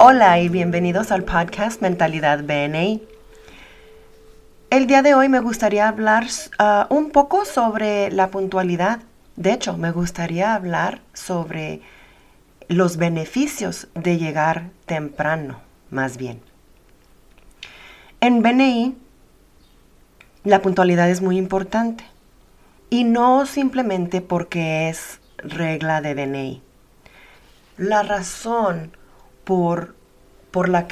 Hola y bienvenidos al podcast Mentalidad BNI. El día de hoy me gustaría hablar ah, un poco sobre la puntualidad. De hecho, me gustaría hablar sobre los beneficios de llegar temprano, más bien. En BNI, la puntualidad es muy importante y no simplemente porque es regla de BNI. La razón por, por, la,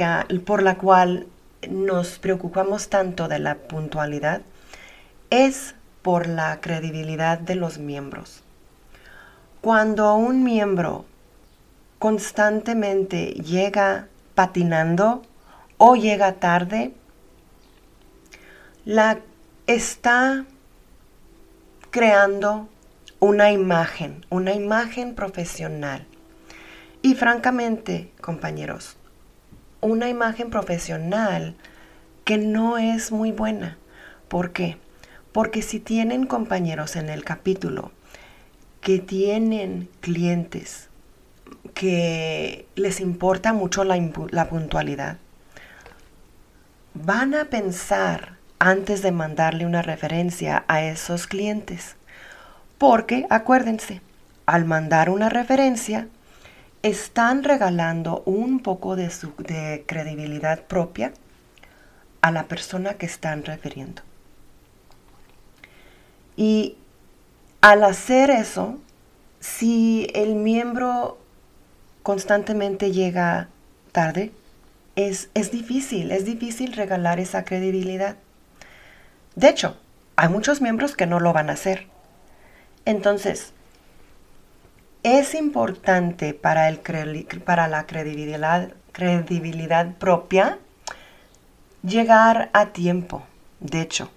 por la cual nos preocupamos tanto de la puntualidad es por la credibilidad de los miembros. Cuando un miembro constantemente llega patinando o llega tarde, la está creando una imagen, una imagen profesional y francamente, compañeros, una imagen profesional que no es muy buena. ¿Por qué? Porque si tienen compañeros en el capítulo que tienen clientes que les importa mucho la, la puntualidad, van a pensar antes de mandarle una referencia a esos clientes. Porque, acuérdense, al mandar una referencia, están regalando un poco de su de credibilidad propia a la persona que están refiriendo. Y al hacer eso, si el miembro constantemente llega tarde, es, es difícil, es difícil regalar esa credibilidad. De hecho, hay muchos miembros que no lo van a hacer. Entonces, es importante para, el, para la credibilidad, credibilidad propia llegar a tiempo. De hecho,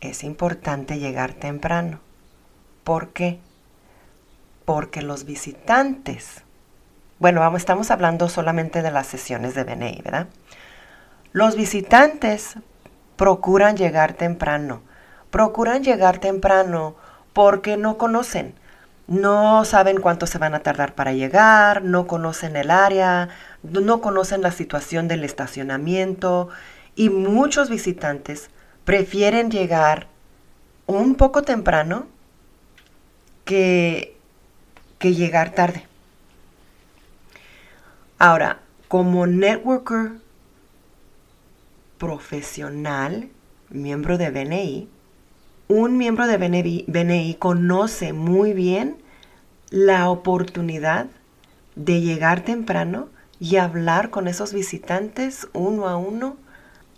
es importante llegar temprano. ¿Por qué? Porque los visitantes, bueno, estamos hablando solamente de las sesiones de BNI, ¿verdad? Los visitantes procuran llegar temprano. Procuran llegar temprano porque no conocen no saben cuánto se van a tardar para llegar, no conocen el área, no conocen la situación del estacionamiento y muchos visitantes prefieren llegar un poco temprano que, que llegar tarde. Ahora, como networker profesional, miembro de BNI, un miembro de BNI, conoce muy bien la oportunidad de llegar temprano y hablar con esos visitantes uno a uno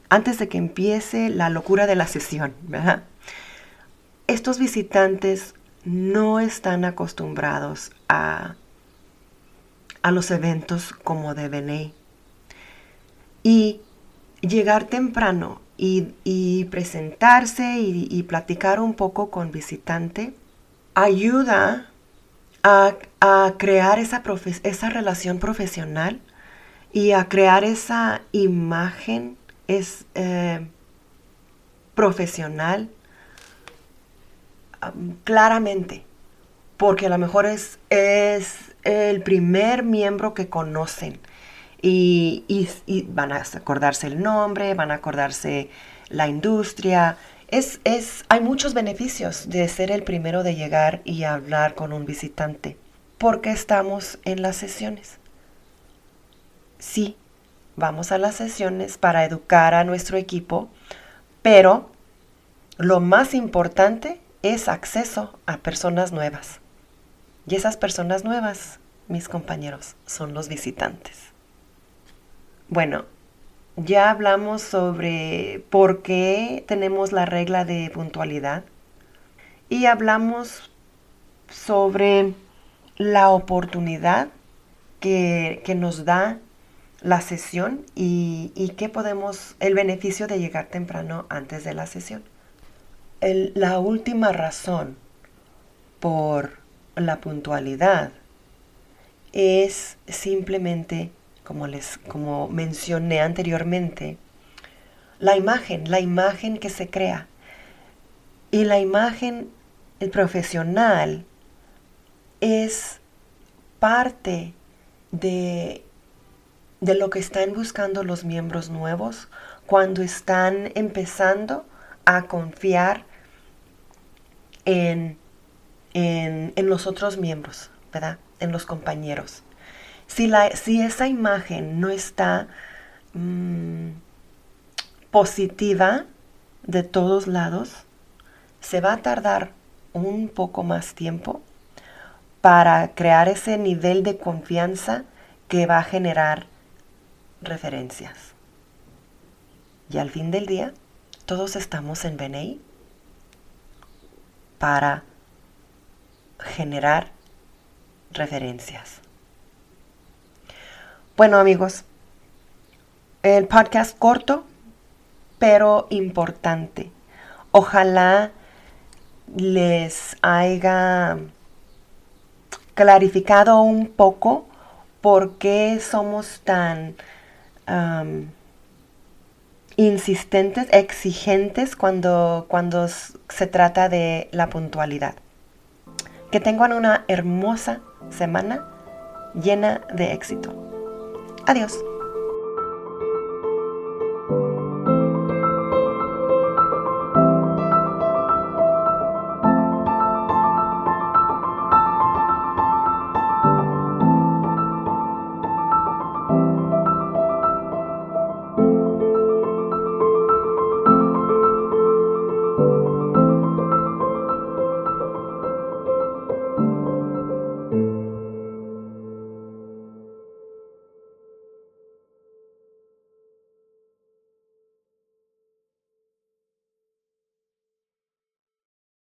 antes de que empiece la locura de la sesión. Estos visitantes no están acostumbrados a, a los eventos como de BNI. Y llegar temprano y, presentarse y, platicar un poco con visitante ayuda a, crear esa, relación profesional y a crear esa imagen es, eh, profesional claramente, porque a lo mejor es el primer miembro que conocen y, van a acordarse el nombre, van a acordarse la industria. Es, es, hay muchos beneficios de ser el primero de llegar y hablar con un visitante, porque estamos en las sesiones. Sí, vamos a las sesiones para educar a nuestro equipo, pero lo más importante es acceso a personas nuevas. Y esas personas nuevas, mis compañeros, son los visitantes. Bueno, ya hablamos sobre por qué tenemos la regla de puntualidad y hablamos sobre la oportunidad que, nos da la sesión y, y qué podemos, el beneficio de llegar temprano antes de la sesión. la última razón por la puntualidad es simplemente como les como mencioné anteriormente, la imagen, la imagen que se crea. Y la imagen el profesional es parte de de lo que están buscando los miembros nuevos cuando están empezando a confiar en, en, los otros miembros, ¿verdad? En los compañeros. Si, la, si esa imagen no está mm, positiva de todos lados, se va a tardar un poco más tiempo para crear ese nivel de confianza que va a generar referencias. Y al fin del día, todos estamos en BNI para generar referencias. Bueno amigos, el podcast corto, pero importante. Ojalá les haya clarificado un poco por qué somos tan insistentes, exigentes cuando, cuando se trata de la puntualidad. Que tengan una hermosa semana llena de éxito. Adiós.